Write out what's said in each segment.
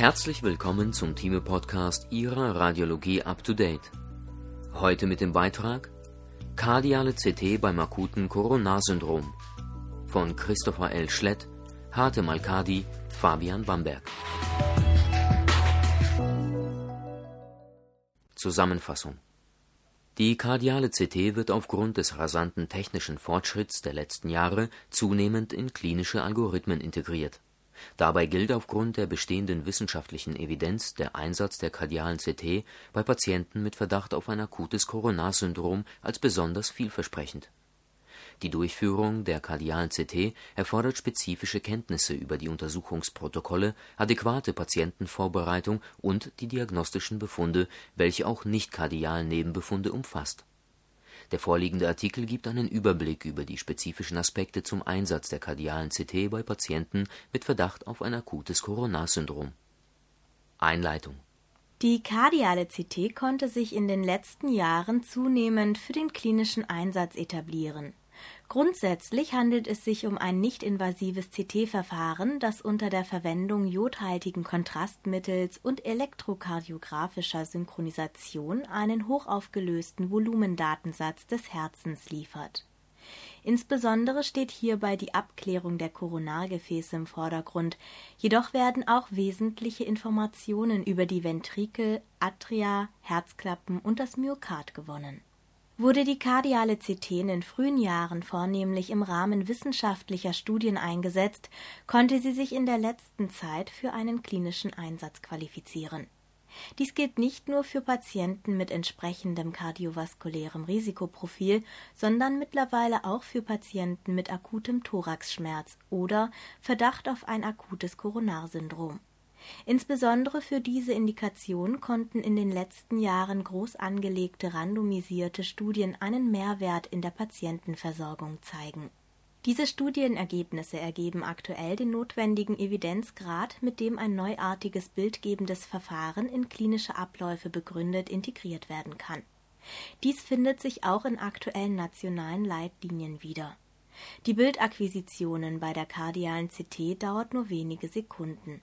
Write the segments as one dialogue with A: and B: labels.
A: Herzlich willkommen zum Thieme-Podcast Ihrer Radiologie Up to Date. Heute mit dem Beitrag Kardiale CT beim akuten Coronarsyndrom von Christopher L. Schlett, Hate Malkadi, Fabian Bamberg. Zusammenfassung Die kardiale CT wird aufgrund des rasanten technischen Fortschritts der letzten Jahre zunehmend in klinische Algorithmen integriert Dabei gilt aufgrund der bestehenden wissenschaftlichen Evidenz der Einsatz der kardialen CT bei Patienten mit Verdacht auf ein akutes Coronarsyndrom als besonders vielversprechend. Die Durchführung der kardialen CT erfordert spezifische Kenntnisse über die Untersuchungsprotokolle, adäquate Patientenvorbereitung und die diagnostischen Befunde, welche auch Nicht-kardialen-Nebenbefunde umfasst der vorliegende Artikel gibt einen Überblick über die spezifischen Aspekte zum Einsatz der kardialen CT bei Patienten mit Verdacht auf ein akutes Coronarsyndrom. Einleitung
B: Die kardiale CT konnte sich in den letzten Jahren zunehmend für den klinischen Einsatz etablieren Grundsätzlich handelt es sich um ein nicht-invasives CT-Verfahren, das unter der Verwendung jodhaltigen Kontrastmittels und elektrokardiographischer Synchronisation einen hochaufgelösten Volumendatensatz des Herzens liefert. Insbesondere steht hierbei die Abklärung der Koronargefäße im Vordergrund, jedoch werden auch wesentliche Informationen über die Ventrikel, Atria, Herzklappen und das Myokard gewonnen wurde die kardiale CT in den frühen Jahren vornehmlich im Rahmen wissenschaftlicher Studien eingesetzt, konnte sie sich in der letzten Zeit für einen klinischen Einsatz qualifizieren. Dies gilt nicht nur für Patienten mit entsprechendem kardiovaskulärem Risikoprofil, sondern mittlerweile auch für Patienten mit akutem Thoraxschmerz oder Verdacht auf ein akutes Koronarsyndrom Insbesondere für diese Indikation konnten in den letzten Jahren groß angelegte randomisierte Studien einen Mehrwert in der Patientenversorgung zeigen. Diese Studienergebnisse ergeben aktuell den notwendigen Evidenzgrad, mit dem ein neuartiges bildgebendes Verfahren in klinische Abläufe begründet integriert werden kann. Dies findet sich auch in aktuellen nationalen Leitlinien wieder. Die Bildakquisitionen bei der kardialen CT dauert nur wenige Sekunden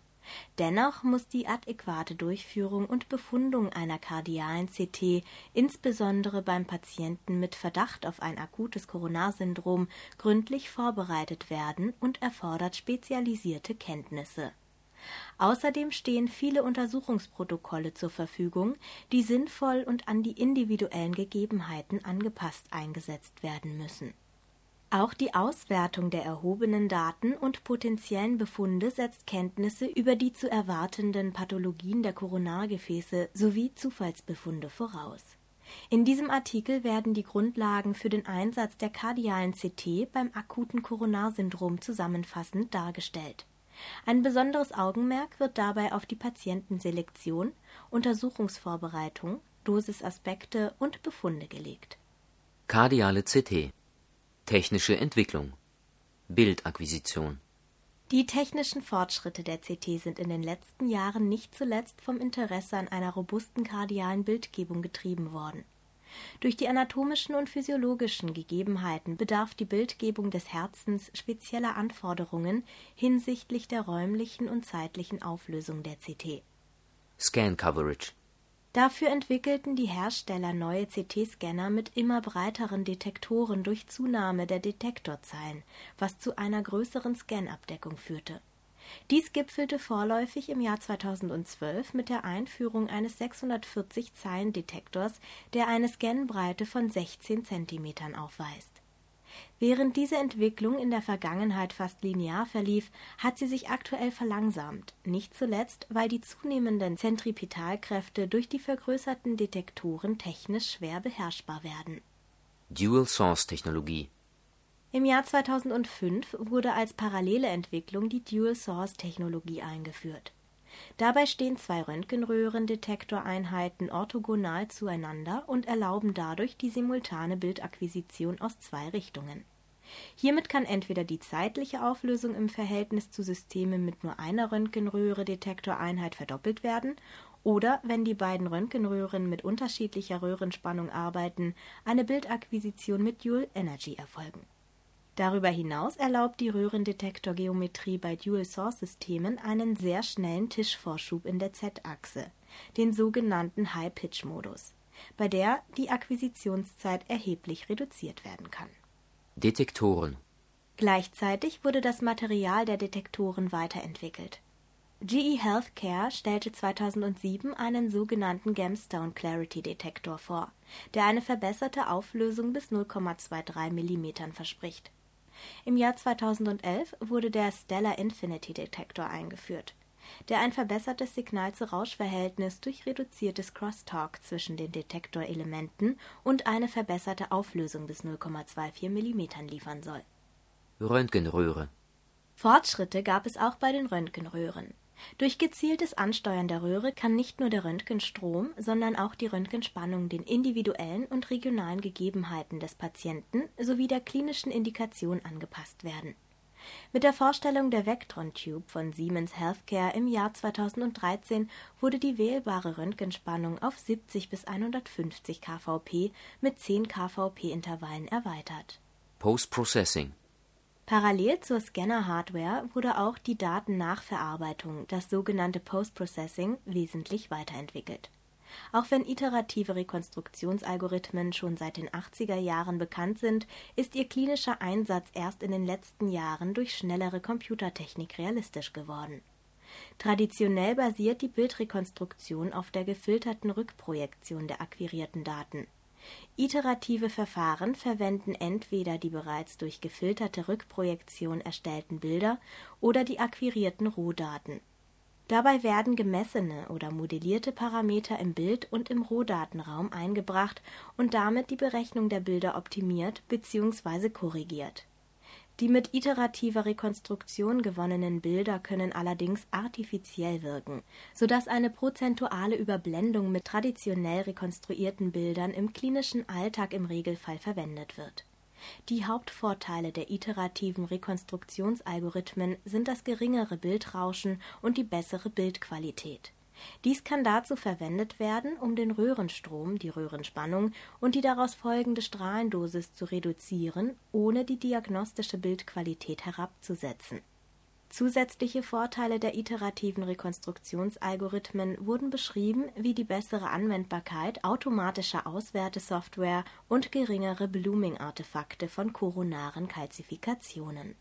B: Dennoch muss die adäquate Durchführung und Befundung einer kardialen CT insbesondere beim Patienten mit Verdacht auf ein akutes Coronarsyndrom gründlich vorbereitet werden und erfordert spezialisierte Kenntnisse. Außerdem stehen viele Untersuchungsprotokolle zur Verfügung, die sinnvoll und an die individuellen Gegebenheiten angepasst eingesetzt werden müssen auch die Auswertung der erhobenen Daten und potenziellen Befunde setzt Kenntnisse über die zu erwartenden Pathologien der Koronargefäße sowie Zufallsbefunde voraus. In diesem Artikel werden die Grundlagen für den Einsatz der kardialen CT beim akuten Koronarsyndrom zusammenfassend dargestellt. Ein besonderes Augenmerk wird dabei auf die Patientenselektion, Untersuchungsvorbereitung, Dosisaspekte und Befunde gelegt.
A: Kardiale CT Technische Entwicklung Bildakquisition
B: Die technischen Fortschritte der CT sind in den letzten Jahren nicht zuletzt vom Interesse an einer robusten kardialen Bildgebung getrieben worden. Durch die anatomischen und physiologischen Gegebenheiten bedarf die Bildgebung des Herzens spezieller Anforderungen hinsichtlich der räumlichen und zeitlichen Auflösung der CT.
A: Scan Coverage
B: Dafür entwickelten die Hersteller neue CT-Scanner mit immer breiteren Detektoren durch Zunahme der Detektorzahlen, was zu einer größeren Scanabdeckung führte. Dies gipfelte vorläufig im Jahr 2012 mit der Einführung eines 640-Zeilen-Detektors, der eine Scanbreite von 16 cm aufweist Während diese Entwicklung in der Vergangenheit fast linear verlief, hat sie sich aktuell verlangsamt, nicht zuletzt, weil die zunehmenden Zentripetalkräfte durch die vergrößerten Detektoren technisch schwer beherrschbar werden.
A: Dual-Source-Technologie.
B: Im Jahr 2005 wurde als parallele Entwicklung die Dual-Source-Technologie eingeführt Dabei stehen zwei Röntgenröhrendetektoreinheiten orthogonal zueinander und erlauben dadurch die simultane Bildakquisition aus zwei Richtungen. Hiermit kann entweder die zeitliche Auflösung im Verhältnis zu Systemen mit nur einer Röntgenröhre-Detektoreinheit verdoppelt werden oder, wenn die beiden Röntgenröhren mit unterschiedlicher Röhrenspannung arbeiten, eine Bildakquisition mit Dual Energy erfolgen Darüber hinaus erlaubt die Röhrendetektorgeometrie bei Dual-Source-Systemen einen sehr schnellen Tischvorschub in der Z-Achse, den sogenannten High-Pitch-Modus, bei der die Akquisitionszeit erheblich reduziert werden kann.
A: Detektoren
B: Gleichzeitig wurde das Material der Detektoren weiterentwickelt. GE Healthcare stellte 2007 einen sogenannten Gemstone Clarity Detektor vor, der eine verbesserte Auflösung bis 0,23 mm verspricht. Im Jahr 2011 wurde der Stellar Infinity Detektor eingeführt, der ein verbessertes Signal-zu-Rausch-Verhältnis durch reduziertes Crosstalk zwischen den Detektorelementen und eine verbesserte Auflösung bis 0,24 mm liefern soll.
A: Röntgenröhre
B: Fortschritte gab es auch bei den Röntgenröhren durch gezieltes Ansteuern der Röhre kann nicht nur der Röntgenstrom, sondern auch die Röntgenspannung den individuellen und regionalen Gegebenheiten des Patienten sowie der klinischen Indikation angepasst werden. Mit der Vorstellung der Vectron Tube von Siemens Healthcare im Jahr 2013 wurde die wählbare Röntgenspannung auf 70 bis 150 kVp mit 10 kVp-Intervallen erweitert.
A: Post-Processing
B: Parallel zur Scanner-Hardware wurde auch die Datennachverarbeitung, das sogenannte Post-Processing, wesentlich weiterentwickelt. Auch wenn iterative Rekonstruktionsalgorithmen schon seit den 80er Jahren bekannt sind, ist ihr klinischer Einsatz erst in den letzten Jahren durch schnellere Computertechnik realistisch geworden. Traditionell basiert die Bildrekonstruktion auf der gefilterten Rückprojektion der akquirierten Daten Iterative Verfahren verwenden entweder die bereits durch gefilterte Rückprojektion erstellten Bilder oder die akquirierten Rohdaten. Dabei werden gemessene oder modellierte Parameter im Bild und im Rohdatenraum eingebracht und damit die Berechnung der Bilder optimiert bzw. korrigiert die mit iterativer Rekonstruktion gewonnenen Bilder können allerdings artifiziell wirken, so dass eine prozentuale Überblendung mit traditionell rekonstruierten Bildern im klinischen Alltag im Regelfall verwendet wird. Die Hauptvorteile der iterativen Rekonstruktionsalgorithmen sind das geringere Bildrauschen und die bessere Bildqualität dies kann dazu verwendet werden, um den Röhrenstrom, die Röhrenspannung und die daraus folgende Strahlendosis zu reduzieren, ohne die diagnostische Bildqualität herabzusetzen. Zusätzliche Vorteile der iterativen Rekonstruktionsalgorithmen wurden beschrieben wie die bessere Anwendbarkeit automatischer Auswertesoftware und geringere Blooming-Artefakte von koronaren Kalzifikationen.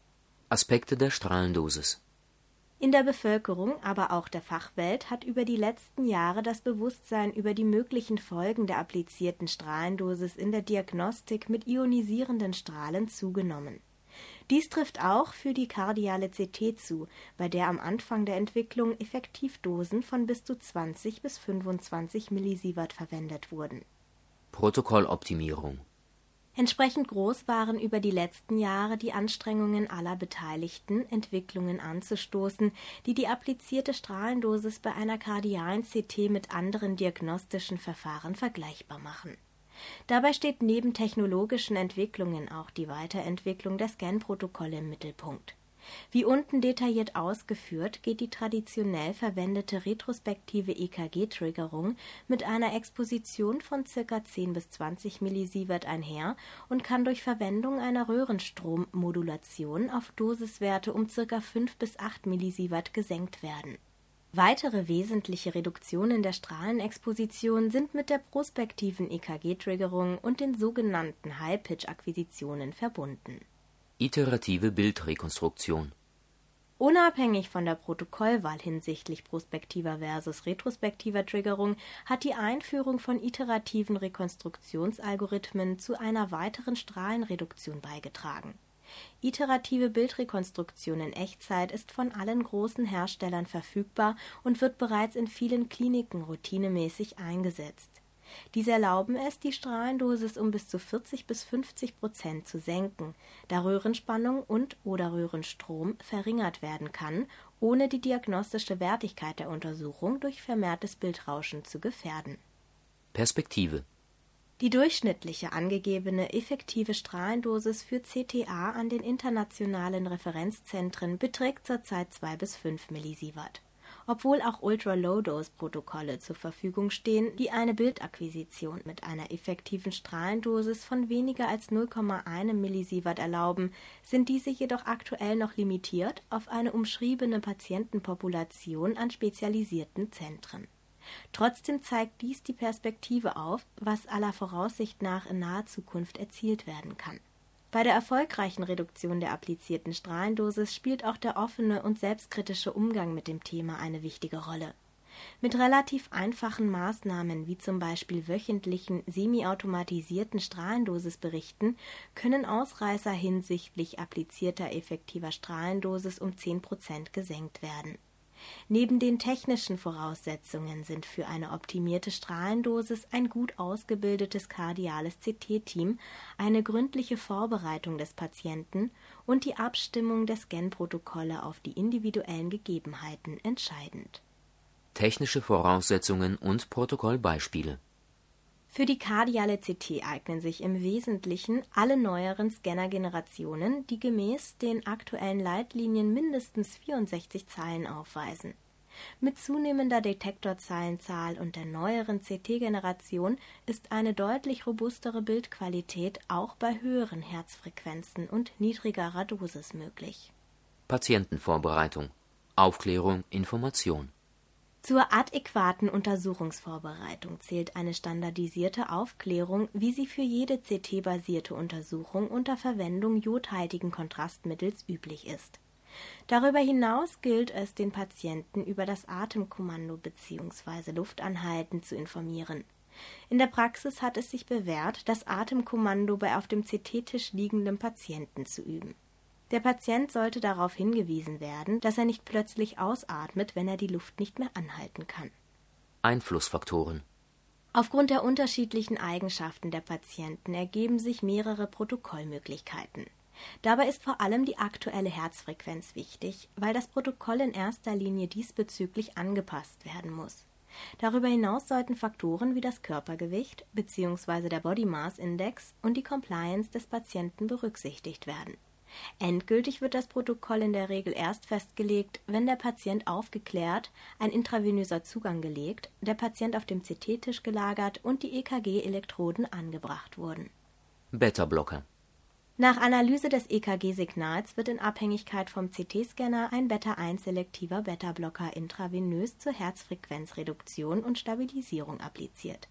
A: Aspekte der Strahlendosis
B: in der Bevölkerung, aber auch der Fachwelt hat über die letzten Jahre das Bewusstsein über die möglichen Folgen der applizierten Strahlendosis in der Diagnostik mit ionisierenden Strahlen zugenommen. Dies trifft auch für die kardiale CT zu, bei der am Anfang der Entwicklung Effektivdosen von bis zu 20 bis 25 Millisievert verwendet wurden.
A: Protokolloptimierung
B: Entsprechend groß waren über die letzten Jahre die Anstrengungen aller Beteiligten, Entwicklungen anzustoßen, die die applizierte Strahlendosis bei einer kardialen CT mit anderen diagnostischen Verfahren vergleichbar machen. Dabei steht neben technologischen Entwicklungen auch die Weiterentwicklung der Scan-Protokolle im Mittelpunkt wie unten detailliert ausgeführt, geht die traditionell verwendete retrospektive EKG-Triggerung mit einer Exposition von ca. 10 bis 20 Millisievert einher und kann durch Verwendung einer Röhrenstrommodulation auf Dosiswerte um ca. 5 bis 8 Millisievert gesenkt werden. Weitere wesentliche Reduktionen der Strahlenexposition sind mit der prospektiven EKG-Triggerung und den sogenannten High-Pitch-Akquisitionen verbunden
A: Iterative Bildrekonstruktion
B: Unabhängig von der Protokollwahl hinsichtlich prospektiver versus retrospektiver Triggerung hat die Einführung von iterativen Rekonstruktionsalgorithmen zu einer weiteren Strahlenreduktion beigetragen. Iterative Bildrekonstruktion in Echtzeit ist von allen großen Herstellern verfügbar und wird bereits in vielen Kliniken routinemäßig eingesetzt diese erlauben es, die Strahlendosis um bis zu 40 bis 50 Prozent zu senken, da Röhrenspannung und/oder Röhrenstrom verringert werden kann, ohne die diagnostische Wertigkeit der Untersuchung durch vermehrtes Bildrauschen zu gefährden.
A: Perspektive
B: die durchschnittliche angegebene effektive Strahlendosis für CTA an den internationalen Referenzzentren beträgt zurzeit 2 bis 5 Millisievert obwohl auch Ultra-Low-Dose-Protokolle zur Verfügung stehen, die eine Bildakquisition mit einer effektiven Strahlendosis von weniger als 0,1 Millisievert erlauben, sind diese jedoch aktuell noch limitiert auf eine umschriebene Patientenpopulation an spezialisierten Zentren. Trotzdem zeigt dies die Perspektive auf, was aller Voraussicht nach in naher Zukunft erzielt werden kann. Bei der erfolgreichen Reduktion der applizierten Strahlendosis spielt auch der offene und selbstkritische Umgang mit dem Thema eine wichtige Rolle. Mit relativ einfachen Maßnahmen wie zum Beispiel wöchentlichen semiautomatisierten Strahlendosisberichten können Ausreißer hinsichtlich applizierter effektiver Strahlendosis um 10 Prozent gesenkt werden Neben den technischen Voraussetzungen sind für eine optimierte Strahlendosis ein gut ausgebildetes kardiales CT-Team, eine gründliche Vorbereitung des Patienten und die Abstimmung der Scan-Protokolle auf die individuellen Gegebenheiten entscheidend.
A: Technische Voraussetzungen und Protokollbeispiele
B: für die kardiale CT eignen sich im Wesentlichen alle neueren Scannergenerationen, die gemäß den aktuellen Leitlinien mindestens 64 Zeilen aufweisen. Mit zunehmender Detektorzeilenzahl und der neueren CT-Generation ist eine deutlich robustere Bildqualität auch bei höheren Herzfrequenzen und niedrigerer Dosis möglich.
A: Patientenvorbereitung Aufklärung Information
B: zur adäquaten Untersuchungsvorbereitung zählt eine standardisierte Aufklärung, wie sie für jede CT-basierte Untersuchung unter Verwendung jodhaltigen Kontrastmittels üblich ist. Darüber hinaus gilt es, den Patienten über das Atemkommando bzw. Luftanhalten zu informieren. In der Praxis hat es sich bewährt, das Atemkommando bei auf dem CT-Tisch liegendem Patienten zu üben der Patient sollte darauf hingewiesen werden, dass er nicht plötzlich ausatmet, wenn er die Luft nicht mehr anhalten kann.
A: Einflussfaktoren
B: Aufgrund der unterschiedlichen Eigenschaften der Patienten ergeben sich mehrere Protokollmöglichkeiten. Dabei ist vor allem die aktuelle Herzfrequenz wichtig, weil das Protokoll in erster Linie diesbezüglich angepasst werden muss. Darüber hinaus sollten Faktoren wie das Körpergewicht bzw. der Body Mass Index und die Compliance des Patienten berücksichtigt werden. Endgültig wird das Protokoll in der Regel erst festgelegt, wenn der Patient aufgeklärt, ein intravenöser Zugang gelegt, der Patient auf dem CT-Tisch gelagert und die EKG-Elektroden angebracht wurden.
A: Beta-Blocker
B: nach Analyse des EKG-Signals wird in Abhängigkeit vom CT-Scanner ein Beta-1-selektiver Beta-Blocker intravenös zur Herzfrequenzreduktion und Stabilisierung appliziert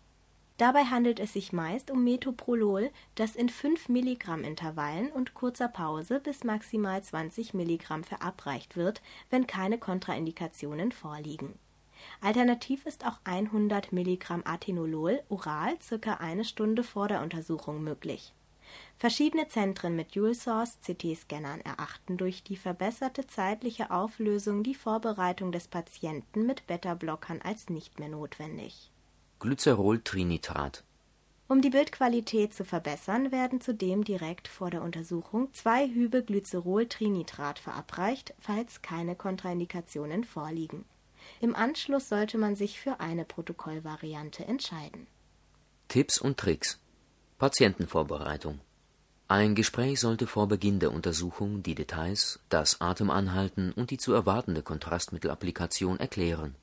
B: Dabei handelt es sich meist um Metoprolol, das in 5 Milligramm Intervallen und kurzer Pause bis maximal 20 Milligramm verabreicht wird, wenn keine Kontraindikationen vorliegen. Alternativ ist auch 100 Milligramm Atenolol oral circa eine Stunde vor der Untersuchung möglich. Verschiedene Zentren mit Dual-Source-CT-Scannern erachten durch die verbesserte zeitliche Auflösung die Vorbereitung des Patienten mit Beta-Blockern als nicht mehr notwendig
A: Glyceroltrinitrat
B: Um die Bildqualität zu verbessern, werden zudem direkt vor der Untersuchung zwei Hübe Glyceroltrinitrat verabreicht, falls keine Kontraindikationen vorliegen. Im Anschluss sollte man sich für eine Protokollvariante entscheiden.
A: Tipps und Tricks Patientenvorbereitung ein Gespräch sollte vor Beginn der Untersuchung die Details, das Atemanhalten und die zu erwartende Kontrastmittelapplikation erklären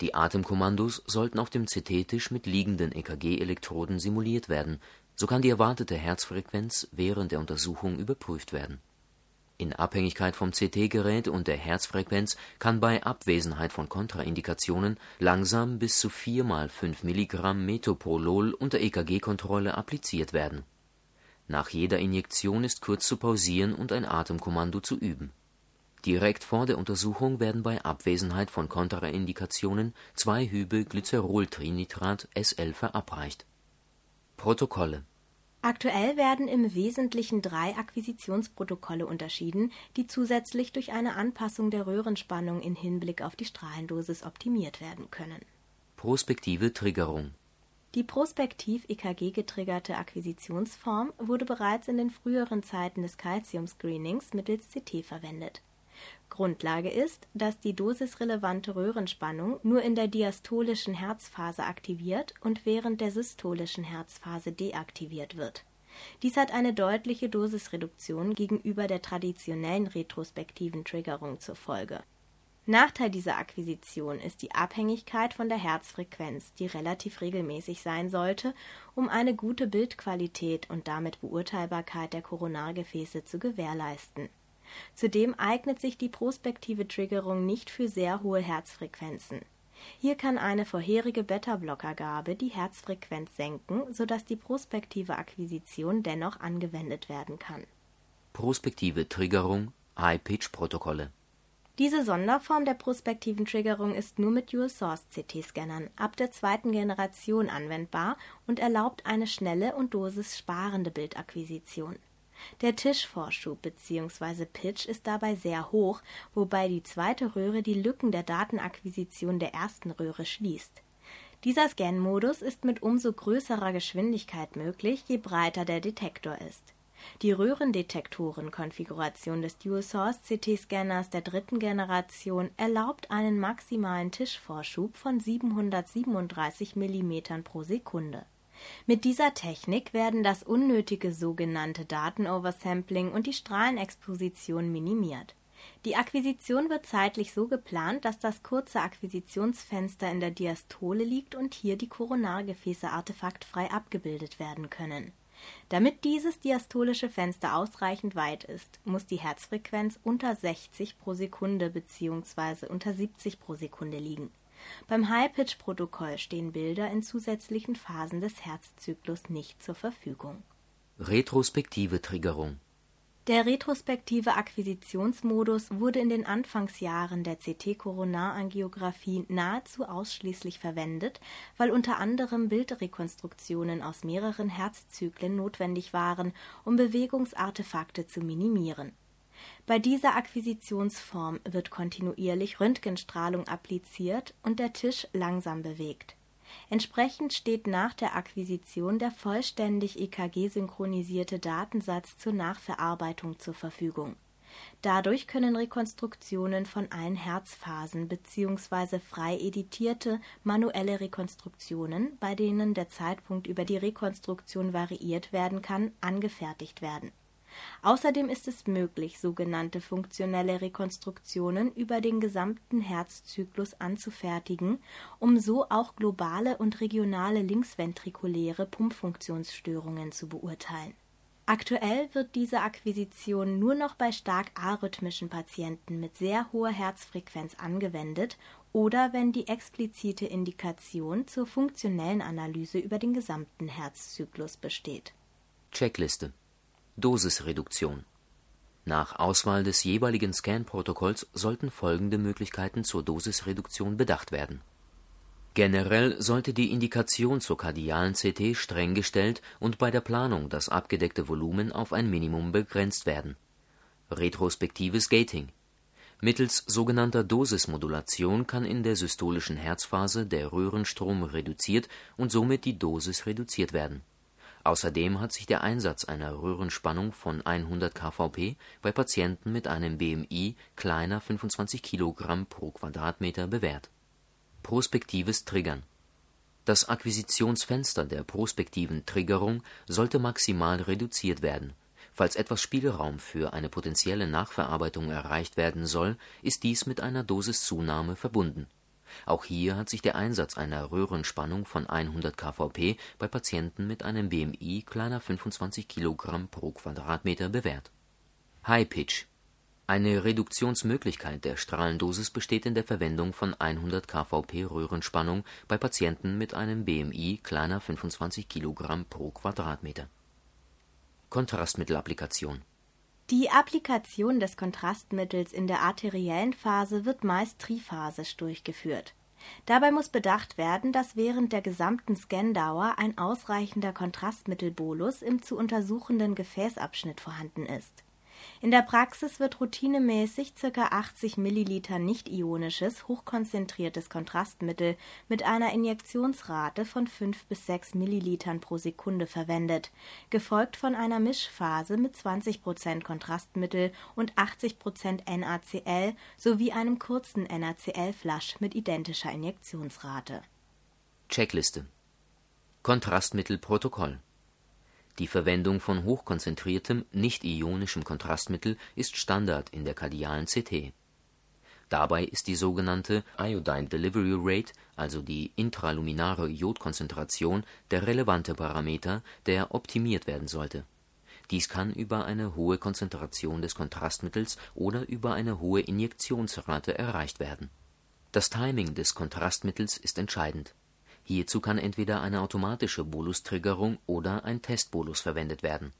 A: die Atemkommandos sollten auf dem CT-Tisch mit liegenden EKG-Elektroden simuliert werden, so kann die erwartete Herzfrequenz während der Untersuchung überprüft werden. In Abhängigkeit vom CT-Gerät und der Herzfrequenz kann bei Abwesenheit von Kontraindikationen langsam bis zu 4 mal 5 Milligramm Metoprolol unter EKG-Kontrolle appliziert werden. Nach jeder Injektion ist kurz zu pausieren und ein Atemkommando zu üben Direkt vor der Untersuchung werden bei Abwesenheit von Kontraindikationen zwei Hübe Glyceroltrinitrat (SL) verabreicht. Protokolle
B: Aktuell werden im Wesentlichen drei Akquisitionsprotokolle unterschieden, die zusätzlich durch eine Anpassung der Röhrenspannung in Hinblick auf die Strahlendosis optimiert werden können.
A: Prospektive Triggerung
B: Die prospektiv-EKG-getriggerte Akquisitionsform wurde bereits in den früheren Zeiten des Calcium-Screenings mittels CT verwendet Grundlage ist, dass die dosisrelevante Röhrenspannung nur in der diastolischen Herzphase aktiviert und während der systolischen Herzphase deaktiviert wird. Dies hat eine deutliche Dosisreduktion gegenüber der traditionellen retrospektiven Triggerung zur Folge. Nachteil dieser Akquisition ist die Abhängigkeit von der Herzfrequenz, die relativ regelmäßig sein sollte, um eine gute Bildqualität und damit Beurteilbarkeit der Koronargefäße zu gewährleisten. Zudem eignet sich die prospektive Triggerung nicht für sehr hohe Herzfrequenzen. Hier kann eine vorherige Beta-Blockergabe die Herzfrequenz senken, sodass die prospektive Akquisition dennoch angewendet werden kann.
A: Prospektive Triggerung High-Pitch-Protokolle
B: diese Sonderform der prospektiven Triggerung ist nur mit Dual-Source-CT-Scannern ab der zweiten Generation anwendbar und erlaubt eine schnelle und dosissparende Bildakquisition. Der Tischvorschub bzw. Pitch ist dabei sehr hoch, wobei die zweite Röhre die Lücken der Datenakquisition der ersten Röhre schließt. Dieser Scan-Modus ist mit umso größerer Geschwindigkeit möglich, je breiter der Detektor ist die Röhrendetektoren-Konfiguration des Dual-Source-CT-Scanners der dritten Generation erlaubt einen maximalen Tischvorschub von 737 mm pro Sekunde. Mit dieser Technik werden das unnötige sogenannte Datenoversampling und die Strahlenexposition minimiert. Die Akquisition wird zeitlich so geplant, dass das kurze Akquisitionsfenster in der Diastole liegt und hier die Koronargefäße artefaktfrei abgebildet werden können damit dieses diastolische Fenster ausreichend weit ist, muss die Herzfrequenz unter 60 pro Sekunde bzw. unter 70 pro Sekunde liegen. Beim High-Pitch-Protokoll stehen Bilder in zusätzlichen Phasen des Herzzyklus nicht zur Verfügung.
A: Retrospektive Triggerung
B: der retrospektive Akquisitionsmodus wurde in den Anfangsjahren der CT-Koronarangiographie nahezu ausschließlich verwendet, weil unter anderem Bildrekonstruktionen aus mehreren Herzzyklen notwendig waren, um Bewegungsartefakte zu minimieren. Bei dieser Akquisitionsform wird kontinuierlich Röntgenstrahlung appliziert und der Tisch langsam bewegt Entsprechend steht nach der Akquisition der vollständig EKG-synchronisierte Datensatz zur Nachverarbeitung zur Verfügung. Dadurch können Rekonstruktionen von allen Herzphasen bzw. frei editierte manuelle Rekonstruktionen, bei denen der Zeitpunkt über die Rekonstruktion variiert werden kann, angefertigt werden Außerdem ist es möglich, sogenannte funktionelle Rekonstruktionen über den gesamten Herzzyklus anzufertigen, um so auch globale und regionale linksventrikuläre Pumpfunktionsstörungen zu beurteilen. Aktuell wird diese Akquisition nur noch bei stark arrhythmischen Patienten mit sehr hoher Herzfrequenz angewendet oder wenn die explizite Indikation zur funktionellen Analyse über den gesamten Herzzyklus besteht.
A: Checkliste Dosisreduktion. Nach Auswahl des jeweiligen Scan-Protokolls sollten folgende Möglichkeiten zur Dosisreduktion bedacht werden: Generell sollte die Indikation zur kardialen CT streng gestellt und bei der Planung das abgedeckte Volumen auf ein Minimum begrenzt werden. Retrospektives Gating. Mittels sogenannter Dosismodulation kann in der systolischen Herzphase der Röhrenstrom reduziert und somit die Dosis reduziert werden Außerdem hat sich der Einsatz einer Röhrenspannung von 100 kVp bei Patienten mit einem BMI kleiner 25 kg pro Quadratmeter bewährt. Prospektives Triggern Das Akquisitionsfenster der prospektiven Triggerung sollte maximal reduziert werden. Falls etwas Spielraum für eine potenzielle Nachverarbeitung erreicht werden soll, ist dies mit einer Dosiszunahme verbunden auch hier hat sich der Einsatz einer Röhrenspannung von 100 kVp bei Patienten mit einem BMI kleiner 25 kg pro Quadratmeter bewährt. High Pitch Eine Reduktionsmöglichkeit der Strahlendosis besteht in der Verwendung von 100 kVp Röhrenspannung bei Patienten mit einem BMI kleiner 25 kg pro Quadratmeter. Kontrastmittelapplikation
B: die Applikation des Kontrastmittels in der arteriellen Phase wird meist triphasisch durchgeführt. Dabei muss bedacht werden, dass während der gesamten Scandauer ein ausreichender Kontrastmittelbolus im zu untersuchenden Gefäßabschnitt vorhanden ist in der Praxis wird routinemäßig ca. 80 Milliliter nicht-ionisches, hochkonzentriertes Kontrastmittel mit einer Injektionsrate von 5 bis 6 Millilitern pro Sekunde verwendet, gefolgt von einer Mischphase mit 20% Kontrastmittel und 80% NaCl sowie einem kurzen NaCl-Flush mit identischer Injektionsrate.
A: Checkliste Kontrastmittelprotokoll die Verwendung von hochkonzentriertem, nicht-ionischem Kontrastmittel ist Standard in der kardialen CT. Dabei ist die sogenannte Iodine Delivery Rate, also die intraluminare Iodkonzentration, der relevante Parameter, der optimiert werden sollte. Dies kann über eine hohe Konzentration des Kontrastmittels oder über eine hohe Injektionsrate erreicht werden. Das Timing des Kontrastmittels ist entscheidend. Hierzu kann entweder eine automatische Bolus-Triggerung oder ein Testbolus verwendet werden.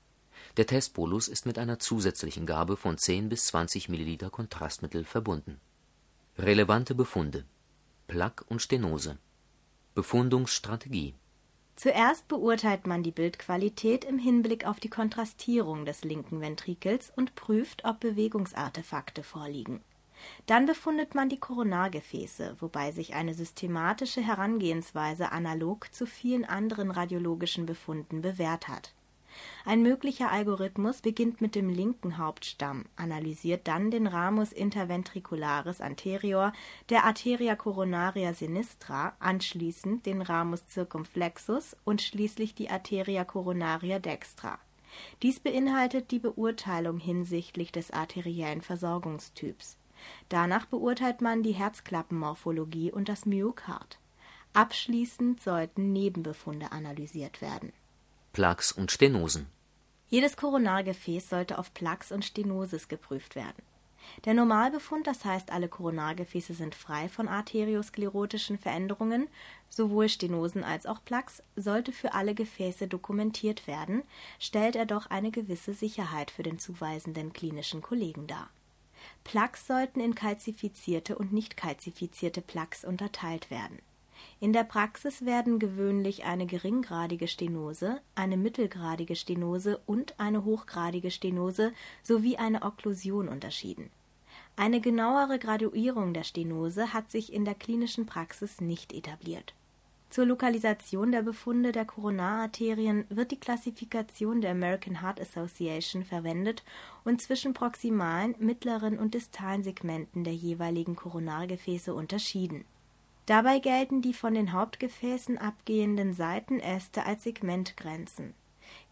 A: Der Testbolus ist mit einer zusätzlichen Gabe von 10 bis 20 Milliliter Kontrastmittel verbunden. Relevante Befunde Plaque und Stenose Befundungsstrategie
B: Zuerst beurteilt man die Bildqualität im Hinblick auf die Kontrastierung des linken Ventrikels und prüft, ob Bewegungsartefakte vorliegen. Dann befundet man die Koronargefäße, wobei sich eine systematische Herangehensweise analog zu vielen anderen radiologischen Befunden bewährt hat ein möglicher Algorithmus beginnt mit dem linken Hauptstamm, analysiert dann den Ramus interventricularis anterior der Arteria coronaria sinistra, anschließend den Ramus circumflexus und schließlich die Arteria coronaria dextra. Dies beinhaltet die Beurteilung hinsichtlich des arteriellen Versorgungstyps. Danach beurteilt man die Herzklappenmorphologie und das Myokard. Abschließend sollten Nebenbefunde analysiert werden.
A: Plaques und Stenosen
B: jedes Koronargefäß sollte auf Plaques und Stenosis geprüft werden. Der Normalbefund, das heißt alle Koronargefäße sind frei von arteriosklerotischen Veränderungen, sowohl Stenosen als auch Plaques, sollte für alle Gefäße dokumentiert werden, stellt er doch eine gewisse Sicherheit für den zuweisenden klinischen Kollegen dar. Plaques sollten in kalzifizierte und nicht kalzifizierte Plaques unterteilt werden in der Praxis werden gewöhnlich eine geringgradige Stenose, eine mittelgradige Stenose und eine hochgradige Stenose sowie eine Okklusion unterschieden. Eine genauere Graduierung der Stenose hat sich in der klinischen Praxis nicht etabliert. Zur Lokalisation der Befunde der Koronararterien wird die Klassifikation der American Heart Association verwendet und zwischen proximalen, mittleren und distalen Segmenten der jeweiligen Koronargefäße unterschieden Dabei gelten die von den Hauptgefäßen abgehenden Seitenäste als Segmentgrenzen.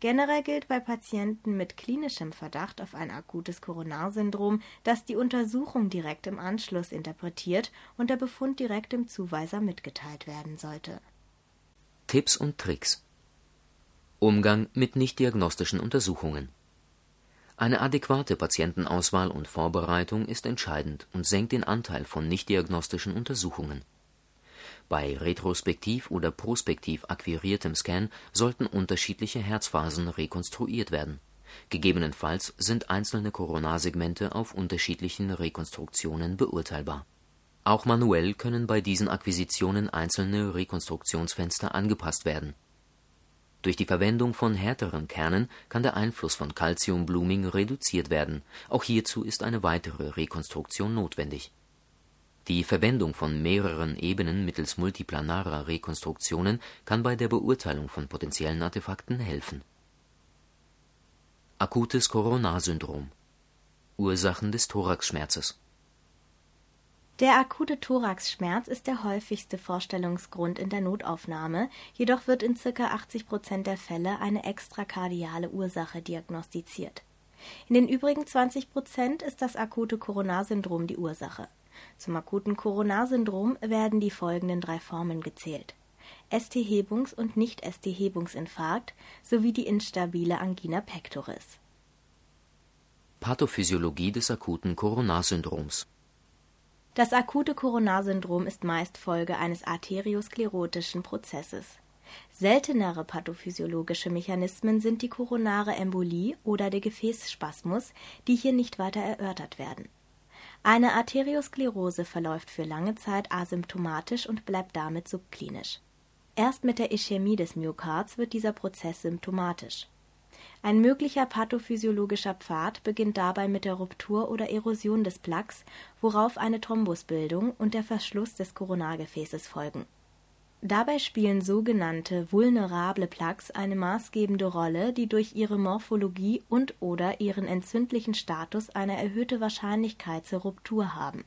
B: Generell gilt bei Patienten mit klinischem Verdacht auf ein akutes Koronarsyndrom, dass die Untersuchung direkt im Anschluss interpretiert und der Befund direkt dem Zuweiser mitgeteilt werden sollte.
A: Tipps und Tricks. Umgang mit nichtdiagnostischen Untersuchungen. Eine adäquate Patientenauswahl und Vorbereitung ist entscheidend und senkt den Anteil von nichtdiagnostischen Untersuchungen bei retrospektiv oder prospektiv akquiriertem Scan sollten unterschiedliche Herzphasen rekonstruiert werden. Gegebenenfalls sind einzelne Koronarsegmente auf unterschiedlichen Rekonstruktionen beurteilbar. Auch manuell können bei diesen Akquisitionen einzelne Rekonstruktionsfenster angepasst werden. Durch die Verwendung von härteren Kernen kann der Einfluss von Calcium-Blooming reduziert werden. Auch hierzu ist eine weitere Rekonstruktion notwendig die Verwendung von mehreren Ebenen mittels multiplanarer Rekonstruktionen kann bei der Beurteilung von potenziellen Artefakten helfen. Akutes Coronarsyndrom Ursachen des Thoraxschmerzes
B: Der akute Thoraxschmerz ist der häufigste Vorstellungsgrund in der Notaufnahme, jedoch wird in ca. 80 Prozent der Fälle eine extrakardiale Ursache diagnostiziert. In den übrigen 20 Prozent ist das akute Coronarsyndrom die Ursache zum akuten Coronarsyndrom werden die folgenden drei Formen gezählt: ST-Hebungs und Nicht-ST-Hebungsinfarkt sowie die instabile Angina pectoris.
A: Pathophysiologie des akuten Coronarsyndroms
B: Das akute Coronarsyndrom ist meist Folge eines arteriosklerotischen Prozesses. Seltenere pathophysiologische Mechanismen sind die koronare Embolie oder der Gefäßspasmus, die hier nicht weiter erörtert werden eine Arteriosklerose verläuft für lange Zeit asymptomatisch und bleibt damit subklinisch. Erst mit der Ischämie des Myokards wird dieser Prozess symptomatisch. Ein möglicher pathophysiologischer Pfad beginnt dabei mit der Ruptur oder Erosion des Plaques, worauf eine Thrombusbildung und der Verschluss des Koronargefäßes folgen Dabei spielen sogenannte vulnerable Plaques eine maßgebende Rolle, die durch ihre Morphologie und/oder ihren entzündlichen Status eine erhöhte Wahrscheinlichkeit zur Ruptur haben.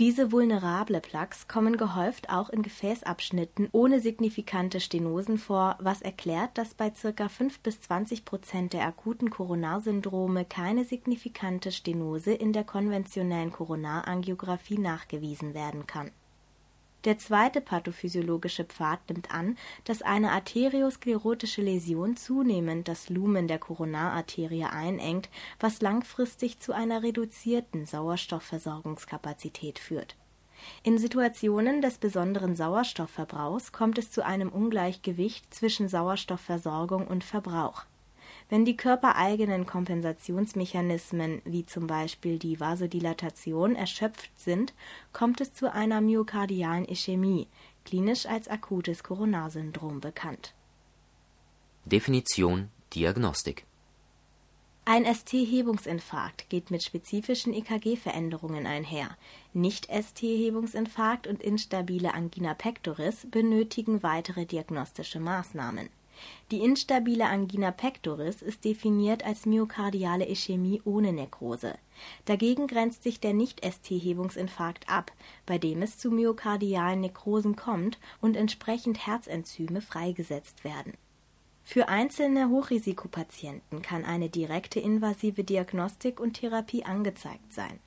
B: Diese vulnerable Plaques kommen gehäuft auch in Gefäßabschnitten ohne signifikante Stenosen vor, was erklärt, dass bei ca. 5 bis 20 Prozent der akuten Koronarsyndrome keine signifikante Stenose in der konventionellen Koronarangiographie nachgewiesen werden kann der zweite pathophysiologische Pfad nimmt an, dass eine arteriosklerotische Läsion zunehmend das Lumen der Koronararterie einengt, was langfristig zu einer reduzierten Sauerstoffversorgungskapazität führt. In Situationen des besonderen Sauerstoffverbrauchs kommt es zu einem Ungleichgewicht zwischen Sauerstoffversorgung und Verbrauch wenn die körpereigenen Kompensationsmechanismen wie zum Beispiel die Vasodilatation erschöpft sind, kommt es zu einer myokardialen Ischämie, klinisch als akutes Koronarsyndrom bekannt.
A: Definition Diagnostik
B: ein ST-Hebungsinfarkt geht mit spezifischen EKG-Veränderungen einher. Nicht-ST-Hebungsinfarkt und instabile Angina pectoris benötigen weitere diagnostische Maßnahmen die instabile Angina pectoris ist definiert als myokardiale Ischämie ohne Nekrose. Dagegen grenzt sich der Nicht-ST-Hebungsinfarkt ab, bei dem es zu myokardialen Nekrosen kommt und entsprechend Herzenzyme freigesetzt werden. Für einzelne Hochrisikopatienten kann eine direkte invasive Diagnostik und Therapie angezeigt sein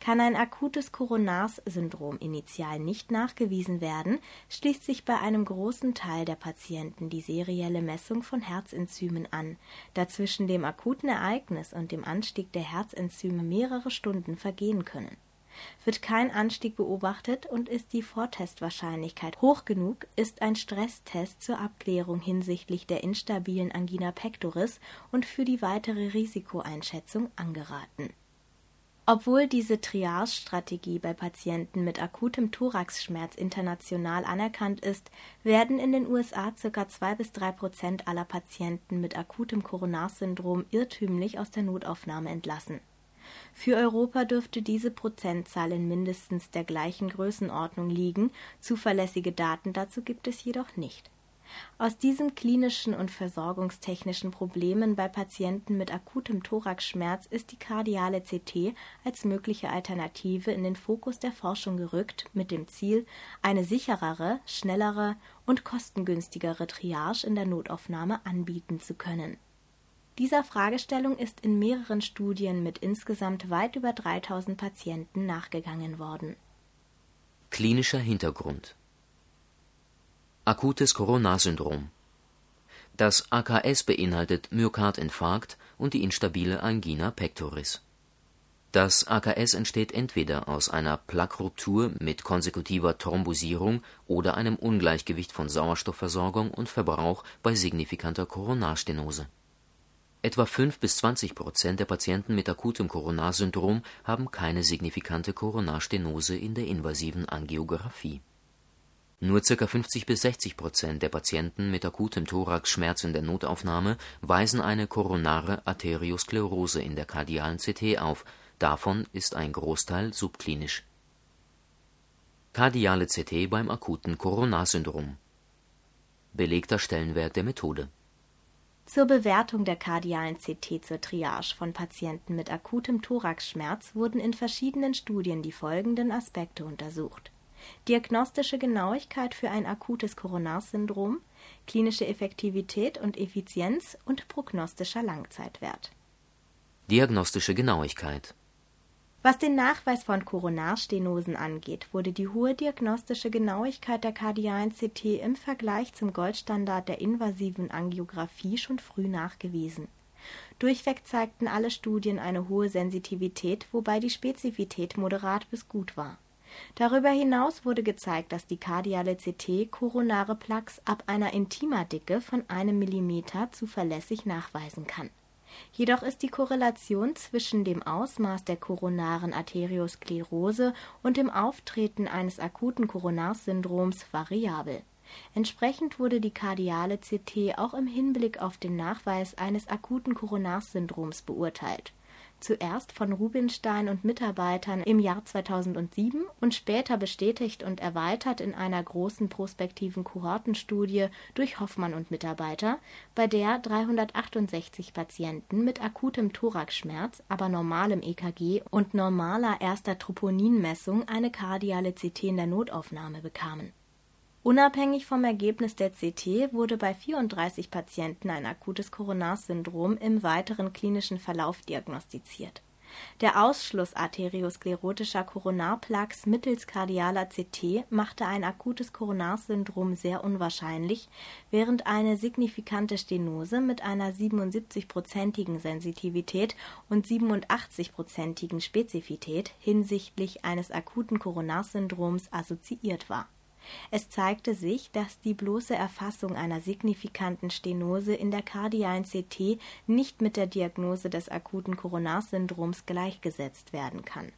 B: kann ein akutes Koronars-Syndrom initial nicht nachgewiesen werden, schließt sich bei einem großen Teil der Patienten die serielle Messung von Herzenzymen an, da zwischen dem akuten Ereignis und dem Anstieg der Herzenzyme mehrere Stunden vergehen können. Wird kein Anstieg beobachtet und ist die Vortestwahrscheinlichkeit hoch genug, ist ein Stresstest zur Abklärung hinsichtlich der instabilen Angina pectoris und für die weitere Risikoeinschätzung angeraten obwohl diese Triage-Strategie bei Patienten mit akutem Thoraxschmerz international anerkannt ist, werden in den USA ca. 2 bis 3 Prozent aller Patienten mit akutem Koronarsyndrom irrtümlich aus der Notaufnahme entlassen. Für Europa dürfte diese Prozentzahl in mindestens der gleichen Größenordnung liegen, zuverlässige Daten dazu gibt es jedoch nicht aus diesen klinischen und versorgungstechnischen Problemen bei Patienten mit akutem Thoraxschmerz ist die kardiale CT als mögliche Alternative in den Fokus der Forschung gerückt, mit dem Ziel, eine sicherere, schnellere und kostengünstigere Triage in der Notaufnahme anbieten zu können. Dieser Fragestellung ist in mehreren Studien mit insgesamt weit über 3000 Patienten nachgegangen worden.
A: Klinischer Hintergrund Akutes Coronarsyndrom Das AKS beinhaltet Myokardinfarkt und die instabile Angina pectoris. Das AKS entsteht entweder aus einer Plaqueruptur mit konsekutiver Thrombosierung oder einem Ungleichgewicht von Sauerstoffversorgung und Verbrauch bei signifikanter Koronarstenose. Etwa 5 bis 20 Prozent der Patienten mit akutem Koronarsyndrom haben keine signifikante Koronarstenose in der invasiven Angiografie nur ca. 50 bis 60 Prozent der Patienten mit akutem Thoraxschmerz in der Notaufnahme weisen eine koronare Arteriosklerose in der kardialen CT auf, davon ist ein Großteil subklinisch. Kardiale CT beim akuten Koronarsyndrom Belegter Stellenwert der Methode
B: zur Bewertung der kardialen CT zur Triage von Patienten mit akutem Thoraxschmerz wurden in verschiedenen Studien die folgenden Aspekte untersucht diagnostische Genauigkeit für ein akutes Koronarsyndrom, klinische Effektivität und Effizienz und prognostischer Langzeitwert.
A: Diagnostische Genauigkeit
B: was den Nachweis von Koronarstenosen angeht, wurde die hohe diagnostische Genauigkeit der kardialen CT im Vergleich zum Goldstandard der invasiven Angiografie schon früh nachgewiesen. Durchweg zeigten alle Studien eine hohe Sensitivität, wobei die Spezifität moderat bis gut war Darüber hinaus wurde gezeigt, dass die kardiale CT koronare Plaques ab einer Intima-Dicke von einem Millimeter zuverlässig nachweisen kann. Jedoch ist die Korrelation zwischen dem Ausmaß der koronaren Arteriosklerose und dem Auftreten eines akuten Koronarsyndroms variabel. Entsprechend wurde die kardiale CT auch im Hinblick auf den Nachweis eines akuten Koronarsyndroms beurteilt zuerst von Rubinstein und Mitarbeitern im Jahr 2007 und später bestätigt und erweitert in einer großen prospektiven Kohortenstudie durch Hoffmann und Mitarbeiter, bei der 368 Patienten mit akutem Thoraxschmerz, aber normalem EKG und normaler erster Troponinmessung eine kardiale CT in der Notaufnahme bekamen Unabhängig vom Ergebnis der CT wurde bei 34 Patienten ein akutes Koronarsyndrom im weiteren klinischen Verlauf diagnostiziert. Der Ausschluss arteriosklerotischer Koronarplaques mittels kardialer CT machte ein akutes Koronarsyndrom sehr unwahrscheinlich, während eine signifikante Stenose mit einer 77-prozentigen Sensitivität und 87-prozentigen Spezifität hinsichtlich eines akuten Koronarsyndroms assoziiert war es zeigte sich, dass die bloße Erfassung einer signifikanten Stenose in der kardialen CT nicht mit der Diagnose des akuten Koronarsyndroms gleichgesetzt werden kann.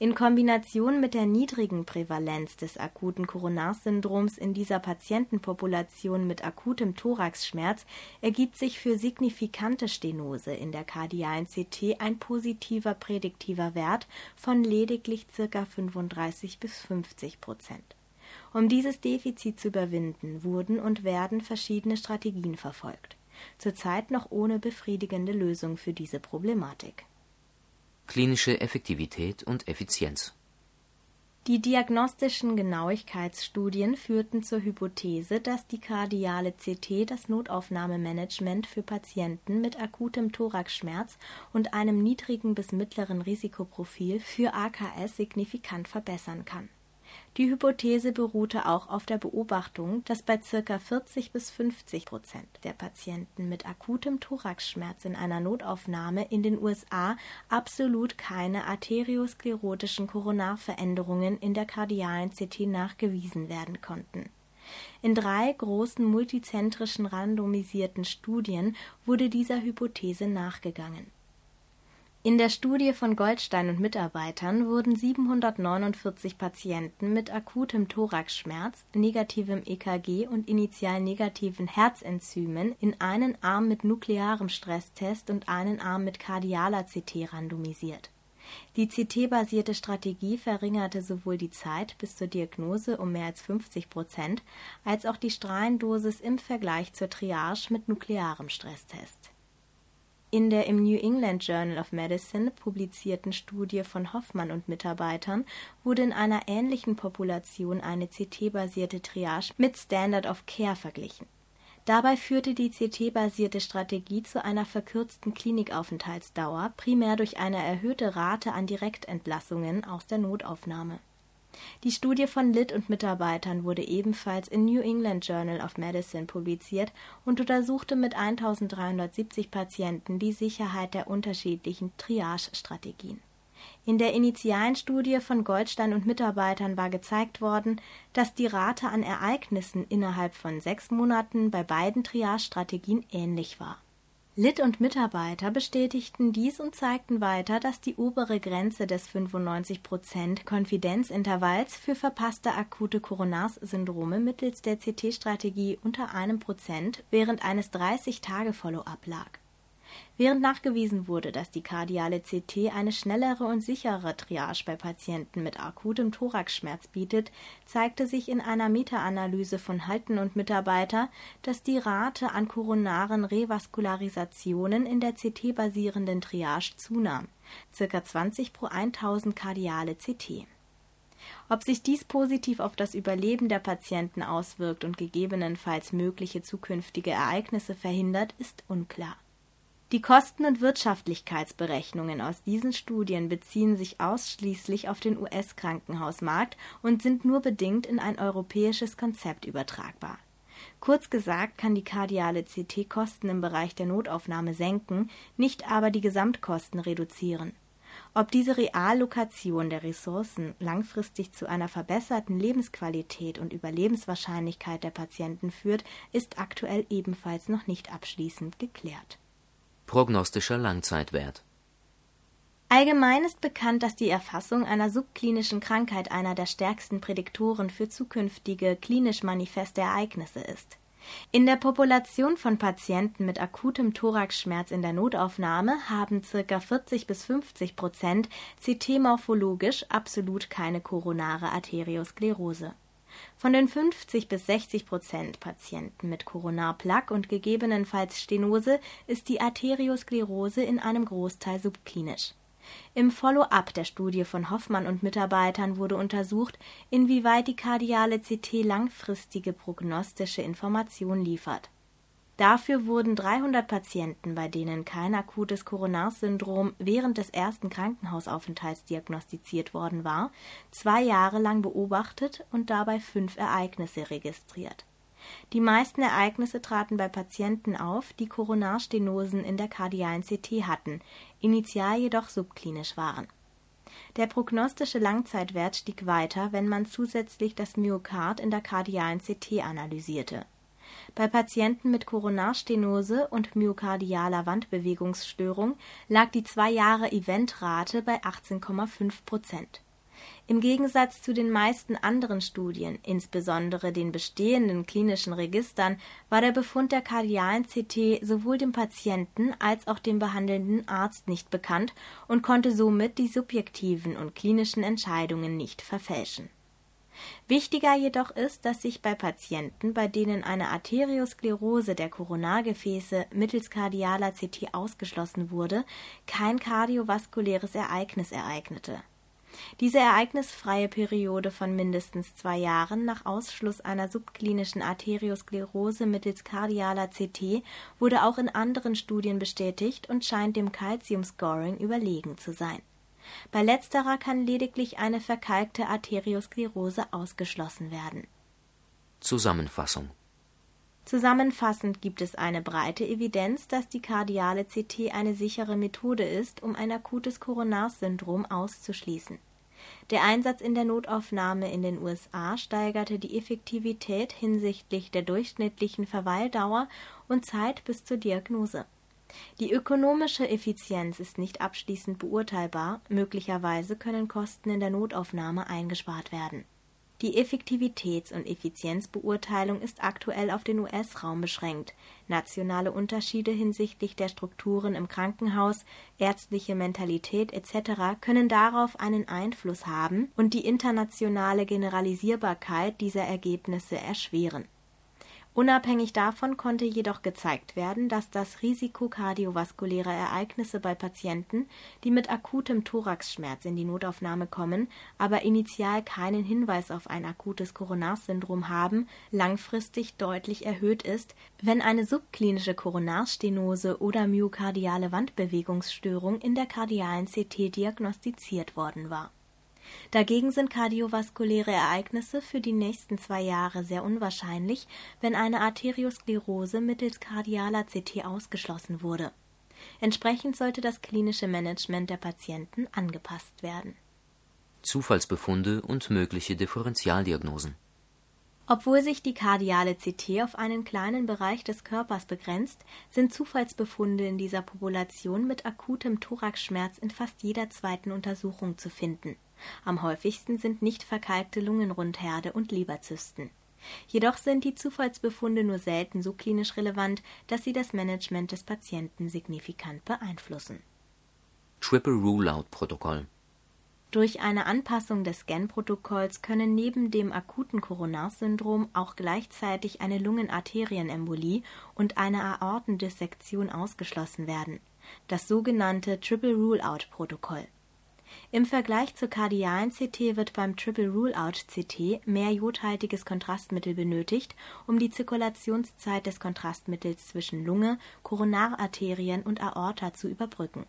B: In Kombination mit der niedrigen Prävalenz des akuten Koronarsyndroms in dieser Patientenpopulation mit akutem Thoraxschmerz ergibt sich für signifikante Stenose in der kardialen CT ein positiver prädiktiver Wert von lediglich ca. 35 bis 50 Prozent um dieses Defizit zu überwinden, wurden und werden verschiedene Strategien verfolgt, zurzeit noch ohne befriedigende Lösung für diese Problematik.
A: Klinische Effektivität und Effizienz.
B: Die diagnostischen Genauigkeitsstudien führten zur Hypothese, dass die kardiale CT das Notaufnahmemanagement für Patienten mit akutem Thoraxschmerz und einem niedrigen bis mittleren Risikoprofil für AKS signifikant verbessern kann die Hypothese beruhte auch auf der Beobachtung, dass bei ca. 40 bis 50 Prozent der Patienten mit akutem Thoraxschmerz in einer Notaufnahme in den USA absolut keine arteriosklerotischen Koronarveränderungen in der kardialen CT nachgewiesen werden konnten. In drei großen multizentrischen randomisierten Studien wurde dieser Hypothese nachgegangen in der Studie von Goldstein und Mitarbeitern wurden 749 Patienten mit akutem Thoraxschmerz, negativem EKG und initial negativen Herzenzymen in einen Arm mit nuklearem Stresstest und einen Arm mit kardialer CT randomisiert. Die CT-basierte Strategie verringerte sowohl die Zeit bis zur Diagnose um mehr als 50 Prozent als auch die Strahlendosis im Vergleich zur Triage mit nuklearem Stresstest in der im New England Journal of Medicine publizierten Studie von Hoffmann und Mitarbeitern wurde in einer ähnlichen Population eine CT-basierte Triage mit Standard of Care verglichen. Dabei führte die CT-basierte Strategie zu einer verkürzten Klinikaufenthaltsdauer, primär durch eine erhöhte Rate an Direktentlassungen aus der Notaufnahme die Studie von Litt und Mitarbeitern wurde ebenfalls im New England Journal of Medicine publiziert und untersuchte mit 1370 Patienten die Sicherheit der unterschiedlichen Triage-Strategien. In der initialen Studie von Goldstein und Mitarbeitern war gezeigt worden, dass die Rate an Ereignissen innerhalb von sechs Monaten bei beiden Triage-Strategien ähnlich war Litt und Mitarbeiter bestätigten dies und zeigten weiter, dass die obere Grenze des 95% Konfidenzintervalls für verpasste akute Koronarsyndrome mittels der CT-Strategie unter einem Prozent während eines 30-Tage-Follow-up lag Während nachgewiesen wurde, dass die kardiale CT eine schnellere und sichere Triage bei Patienten mit akutem Thoraxschmerz bietet, zeigte sich in einer Meta-Analyse von Halten und Mitarbeiter, dass die Rate an koronaren Revaskularisationen in der CT-basierenden Triage zunahm, ca. 20 pro 1000 kardiale CT. Ob sich dies positiv auf das Überleben der Patienten auswirkt und gegebenenfalls mögliche zukünftige Ereignisse verhindert, ist unklar die Kosten- und Wirtschaftlichkeitsberechnungen aus diesen Studien beziehen sich ausschließlich auf den US-Krankenhausmarkt und sind nur bedingt in ein europäisches Konzept übertragbar. Kurz gesagt kann die kardiale CT Kosten im Bereich der Notaufnahme senken, nicht aber die Gesamtkosten reduzieren. Ob diese Reallokation der Ressourcen langfristig zu einer verbesserten Lebensqualität und Überlebenswahrscheinlichkeit der Patienten führt, ist aktuell ebenfalls noch nicht abschließend geklärt
A: Prognostischer Langzeitwert
B: Allgemein ist bekannt, dass die Erfassung einer subklinischen Krankheit einer der stärksten Prädiktoren für zukünftige klinisch manifeste Ereignisse ist. In der Population von Patienten mit akutem Thoraxschmerz in der Notaufnahme haben ca. 40 bis 50 Prozent CT-morphologisch absolut keine koronare Arteriosklerose. Von den 50 bis 60 Prozent Patienten mit Koronarplaque und gegebenenfalls Stenose ist die Arteriosklerose in einem Großteil subklinisch im Follow-up der Studie von Hoffmann und Mitarbeitern wurde untersucht, inwieweit die kardiale CT langfristige prognostische Information liefert. Dafür wurden 300 Patienten, bei denen kein akutes Koronarsyndrom während des ersten Krankenhausaufenthalts diagnostiziert worden war, zwei Jahre lang beobachtet und dabei fünf Ereignisse registriert die meisten Ereignisse traten bei Patienten auf, die Koronarstenosen in der kardialen CT hatten, initial jedoch subklinisch waren. Der prognostische Langzeitwert stieg weiter, wenn man zusätzlich das Myokard in der kardialen CT analysierte. Bei Patienten mit Koronarstenose und myokardialer Wandbewegungsstörung lag die zwei Jahre Eventrate bei 18,5 Prozent im Gegensatz zu den meisten anderen Studien, insbesondere den bestehenden klinischen Registern, war der Befund der kardialen CT sowohl dem Patienten als auch dem behandelnden Arzt nicht bekannt und konnte somit die subjektiven und klinischen Entscheidungen nicht verfälschen. Wichtiger jedoch ist, dass sich bei Patienten, bei denen eine Arteriosklerose der Koronargefäße mittels kardialer CT ausgeschlossen wurde, kein kardiovaskuläres Ereignis ereignete diese ereignisfreie Periode von mindestens zwei Jahren nach Ausschluss einer subklinischen Arteriosklerose mittels kardialer CT wurde auch in anderen Studien bestätigt und scheint dem Calcium-Scoring überlegen zu sein. Bei letzterer kann lediglich eine verkalkte Arteriosklerose ausgeschlossen werden.
A: Zusammenfassung
B: Zusammenfassend gibt es eine breite Evidenz, dass die kardiale CT eine sichere Methode ist, um ein akutes Koronarsyndrom auszuschließen der Einsatz in der Notaufnahme in den USA steigerte die Effektivität hinsichtlich der durchschnittlichen Verweildauer und Zeit bis zur Diagnose. Die ökonomische Effizienz ist nicht abschließend beurteilbar, möglicherweise können Kosten in der Notaufnahme eingespart werden. Die Effektivitäts und Effizienzbeurteilung ist aktuell auf den US-Raum beschränkt, nationale Unterschiede hinsichtlich der Strukturen im Krankenhaus, ärztliche Mentalität etc. können darauf einen Einfluss haben und die internationale Generalisierbarkeit dieser Ergebnisse erschweren Unabhängig davon konnte jedoch gezeigt werden, dass das Risiko kardiovaskulärer Ereignisse bei Patienten, die mit akutem Thoraxschmerz in die Notaufnahme kommen, aber initial keinen Hinweis auf ein akutes Koronarsyndrom haben, langfristig deutlich erhöht ist, wenn eine subklinische Koronarstenose oder myokardiale Wandbewegungsstörung in der kardialen CT diagnostiziert worden war Dagegen sind kardiovaskuläre Ereignisse für die nächsten zwei Jahre sehr unwahrscheinlich, wenn eine Arteriosklerose mittels kardialer CT ausgeschlossen wurde. Entsprechend sollte das klinische Management der Patienten angepasst werden.
A: Zufallsbefunde und mögliche Differentialdiagnosen
B: obwohl sich die kardiale CT auf einen kleinen Bereich des Körpers begrenzt, sind Zufallsbefunde in dieser Population mit akutem Thoraxschmerz in fast jeder zweiten Untersuchung zu finden. Am häufigsten sind nicht verkalkte Lungenrundherde und Leberzysten. Jedoch sind die Zufallsbefunde nur selten so klinisch relevant, dass sie das Management des Patienten signifikant beeinflussen.
A: Triple Rule-Out-Protokoll
B: durch eine Anpassung des Scan-Protokolls können neben dem akuten Koronarsyndrom auch gleichzeitig eine Lungenarterienembolie und eine Aortendissektion ausgeschlossen werden, das sogenannte Triple Rule-Out-Protokoll. Im Vergleich zur kardialen CT wird beim Triple Rule-Out CT mehr jodhaltiges Kontrastmittel benötigt, um die Zirkulationszeit des Kontrastmittels zwischen Lunge, Koronararterien und Aorta zu überbrücken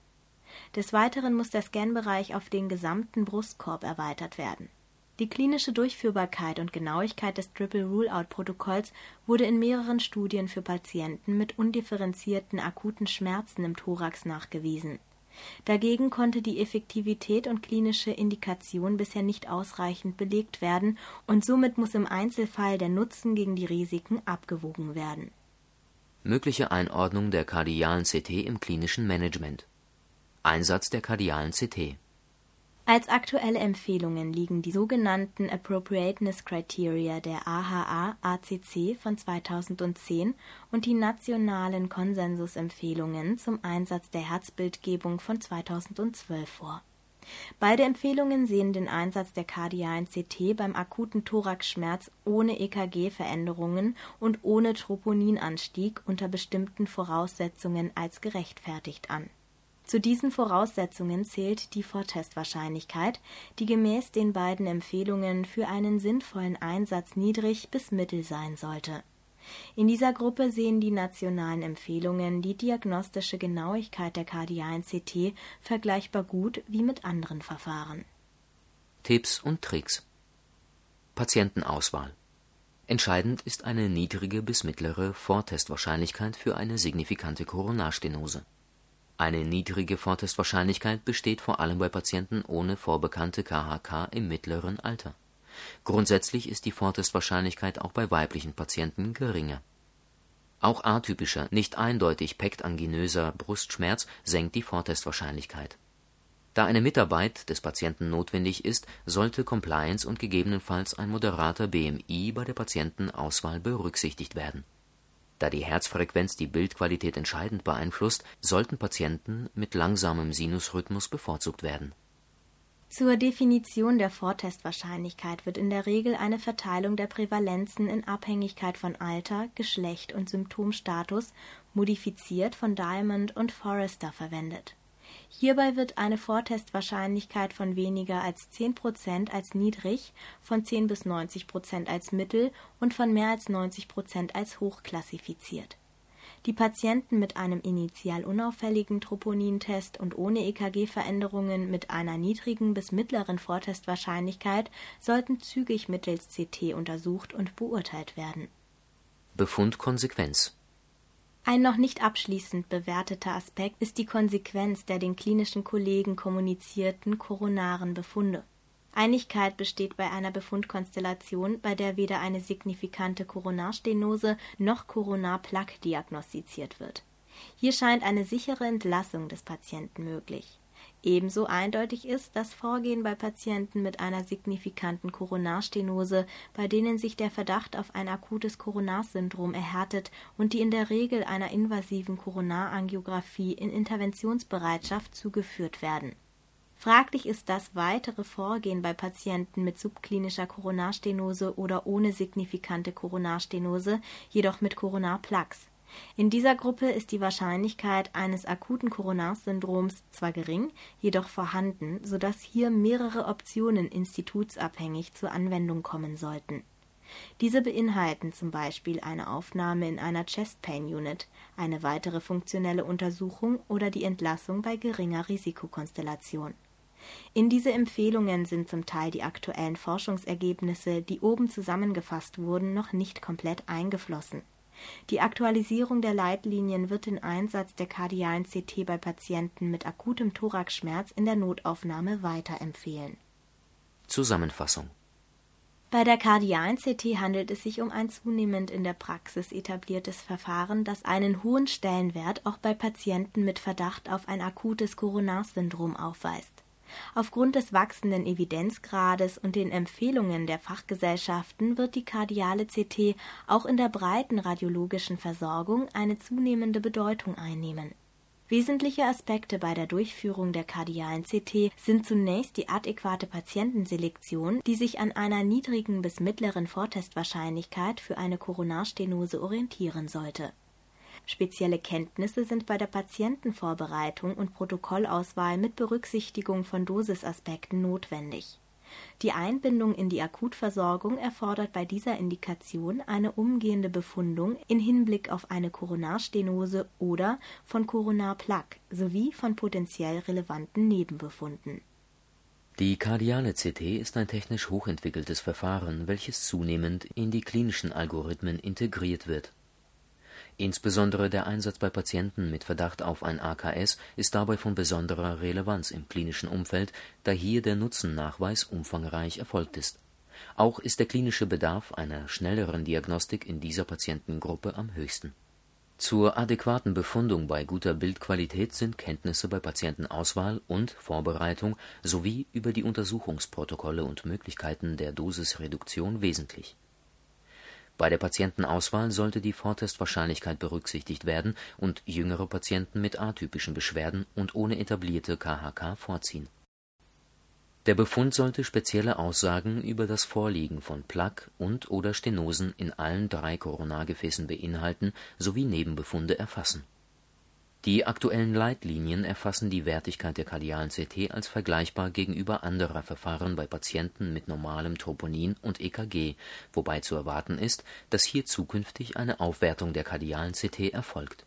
B: des Weiteren muss der Scanbereich auf den gesamten Brustkorb erweitert werden. Die klinische Durchführbarkeit und Genauigkeit des Triple Rule-Out-Protokolls wurde in mehreren Studien für Patienten mit undifferenzierten akuten Schmerzen im Thorax nachgewiesen. Dagegen konnte die Effektivität und klinische Indikation bisher nicht ausreichend belegt werden und somit muss im Einzelfall der Nutzen gegen die Risiken abgewogen werden.
A: Mögliche Einordnung der kardialen CT im klinischen Management Einsatz der kardialen CT
B: Als aktuelle Empfehlungen liegen die sogenannten Appropriateness Criteria der AHA-ACC von 2010 und die nationalen Konsensusempfehlungen zum Einsatz der Herzbildgebung von 2012 vor. Beide Empfehlungen sehen den Einsatz der kardialen CT beim akuten Thoraxschmerz ohne EKG-Veränderungen und ohne Troponinanstieg unter bestimmten Voraussetzungen als gerechtfertigt an zu diesen Voraussetzungen zählt die Vortestwahrscheinlichkeit, die gemäß den beiden Empfehlungen für einen sinnvollen Einsatz niedrig bis mittel sein sollte. In dieser Gruppe sehen die nationalen Empfehlungen die diagnostische Genauigkeit der kardialen CT vergleichbar gut wie mit anderen Verfahren.
A: Tipps und Tricks Patientenauswahl Entscheidend ist eine niedrige bis mittlere Vortestwahrscheinlichkeit für eine signifikante Koronarstenose eine niedrige Vortestwahrscheinlichkeit besteht vor allem bei Patienten ohne vorbekannte KHK im mittleren Alter. Grundsätzlich ist die Vortestwahrscheinlichkeit auch bei weiblichen Patienten geringer. Auch atypischer, nicht eindeutig pektanginöser Brustschmerz senkt die Vortestwahrscheinlichkeit. Da eine Mitarbeit des Patienten notwendig ist, sollte Compliance und gegebenenfalls ein moderater BMI bei der Patientenauswahl berücksichtigt werden da die Herzfrequenz die Bildqualität entscheidend beeinflusst, sollten Patienten mit langsamem Sinusrhythmus bevorzugt werden.
B: Zur Definition der Vortestwahrscheinlichkeit wird in der Regel eine Verteilung der Prävalenzen in Abhängigkeit von Alter, Geschlecht und Symptomstatus, modifiziert von Diamond und Forrester verwendet Hierbei wird eine Vortestwahrscheinlichkeit von weniger als 10 Prozent als niedrig, von 10 bis 90 Prozent als mittel und von mehr als 90 Prozent als hoch klassifiziert. Die Patienten mit einem initial unauffälligen Troponintest und ohne EKG-Veränderungen mit einer niedrigen bis mittleren Vortestwahrscheinlichkeit sollten zügig mittels CT untersucht und beurteilt werden.
A: Befundkonsequenz
B: ein noch nicht abschließend bewerteter Aspekt ist die Konsequenz der den klinischen Kollegen kommunizierten koronaren Befunde. Einigkeit besteht bei einer Befundkonstellation, bei der weder eine signifikante Koronarstenose noch Koronarplaque diagnostiziert wird. Hier scheint eine sichere Entlassung des Patienten möglich Ebenso eindeutig ist das Vorgehen bei Patienten mit einer signifikanten Koronarstenose, bei denen sich der Verdacht auf ein akutes Koronarsyndrom erhärtet und die in der Regel einer invasiven Koronarangiographie in Interventionsbereitschaft zugeführt werden. Fraglich ist das weitere Vorgehen bei Patienten mit subklinischer Koronarstenose oder ohne signifikante Koronarstenose, jedoch mit Koronarplaques in dieser Gruppe ist die Wahrscheinlichkeit eines akuten Koronarsyndroms zwar gering, jedoch vorhanden, so dass hier mehrere Optionen institutsabhängig zur Anwendung kommen sollten. Diese beinhalten zum Beispiel eine Aufnahme in einer Chest Pain Unit, eine weitere funktionelle Untersuchung oder die Entlassung bei geringer Risikokonstellation. In diese Empfehlungen sind zum Teil die aktuellen Forschungsergebnisse, die oben zusammengefasst wurden, noch nicht komplett eingeflossen die Aktualisierung der Leitlinien wird den Einsatz der kardialen CT bei Patienten mit akutem Thoraxschmerz in der Notaufnahme weiterempfehlen.
A: Zusammenfassung
B: bei der kardialen CT handelt es sich um ein zunehmend in der Praxis etabliertes Verfahren, das einen hohen Stellenwert auch bei Patienten mit Verdacht auf ein akutes Koronarsyndrom aufweist Aufgrund des wachsenden Evidenzgrades und den Empfehlungen der Fachgesellschaften wird die kardiale CT auch in der breiten radiologischen Versorgung eine zunehmende Bedeutung einnehmen. Wesentliche Aspekte bei der Durchführung der kardialen CT sind zunächst die adäquate Patientenselektion, die sich an einer niedrigen bis mittleren Vortestwahrscheinlichkeit für eine Koronarstenose orientieren sollte Spezielle Kenntnisse sind bei der Patientenvorbereitung und Protokollauswahl mit Berücksichtigung von Dosisaspekten notwendig. Die Einbindung in die Akutversorgung erfordert bei dieser Indikation eine umgehende Befundung in Hinblick auf eine Koronarstenose oder von Koronarplaque sowie von potenziell relevanten Nebenbefunden.
A: Die kardiale CT ist ein technisch hochentwickeltes Verfahren, welches zunehmend in die klinischen Algorithmen integriert wird Insbesondere der Einsatz bei Patienten mit Verdacht auf ein AKS ist dabei von besonderer Relevanz im klinischen Umfeld, da hier der Nutzennachweis umfangreich erfolgt ist. Auch ist der klinische Bedarf einer schnelleren Diagnostik in dieser Patientengruppe am höchsten Zur adäquaten Befundung bei guter Bildqualität sind Kenntnisse bei Patientenauswahl und - vorbereitung sowie über die Untersuchungsprotokolle und Möglichkeiten der Dosisreduktion wesentlich. Bei der Patientenauswahl sollte die Vortestwahrscheinlichkeit berücksichtigt werden und jüngere Patienten mit atypischen Beschwerden und ohne etablierte KHK vorziehen der Befund sollte spezielle Aussagen über das Vorliegen von Plaque und/oder Stenosen in allen drei Koronargefäßen beinhalten sowie Nebenbefunde erfassen. Die aktuellen Leitlinien erfassen die Wertigkeit der kardialen CT als vergleichbar gegenüber anderer Verfahren bei Patienten mit normalem Troponin und EKG, wobei zu erwarten ist, dass hier zukünftig eine Aufwertung der kardialen CT erfolgt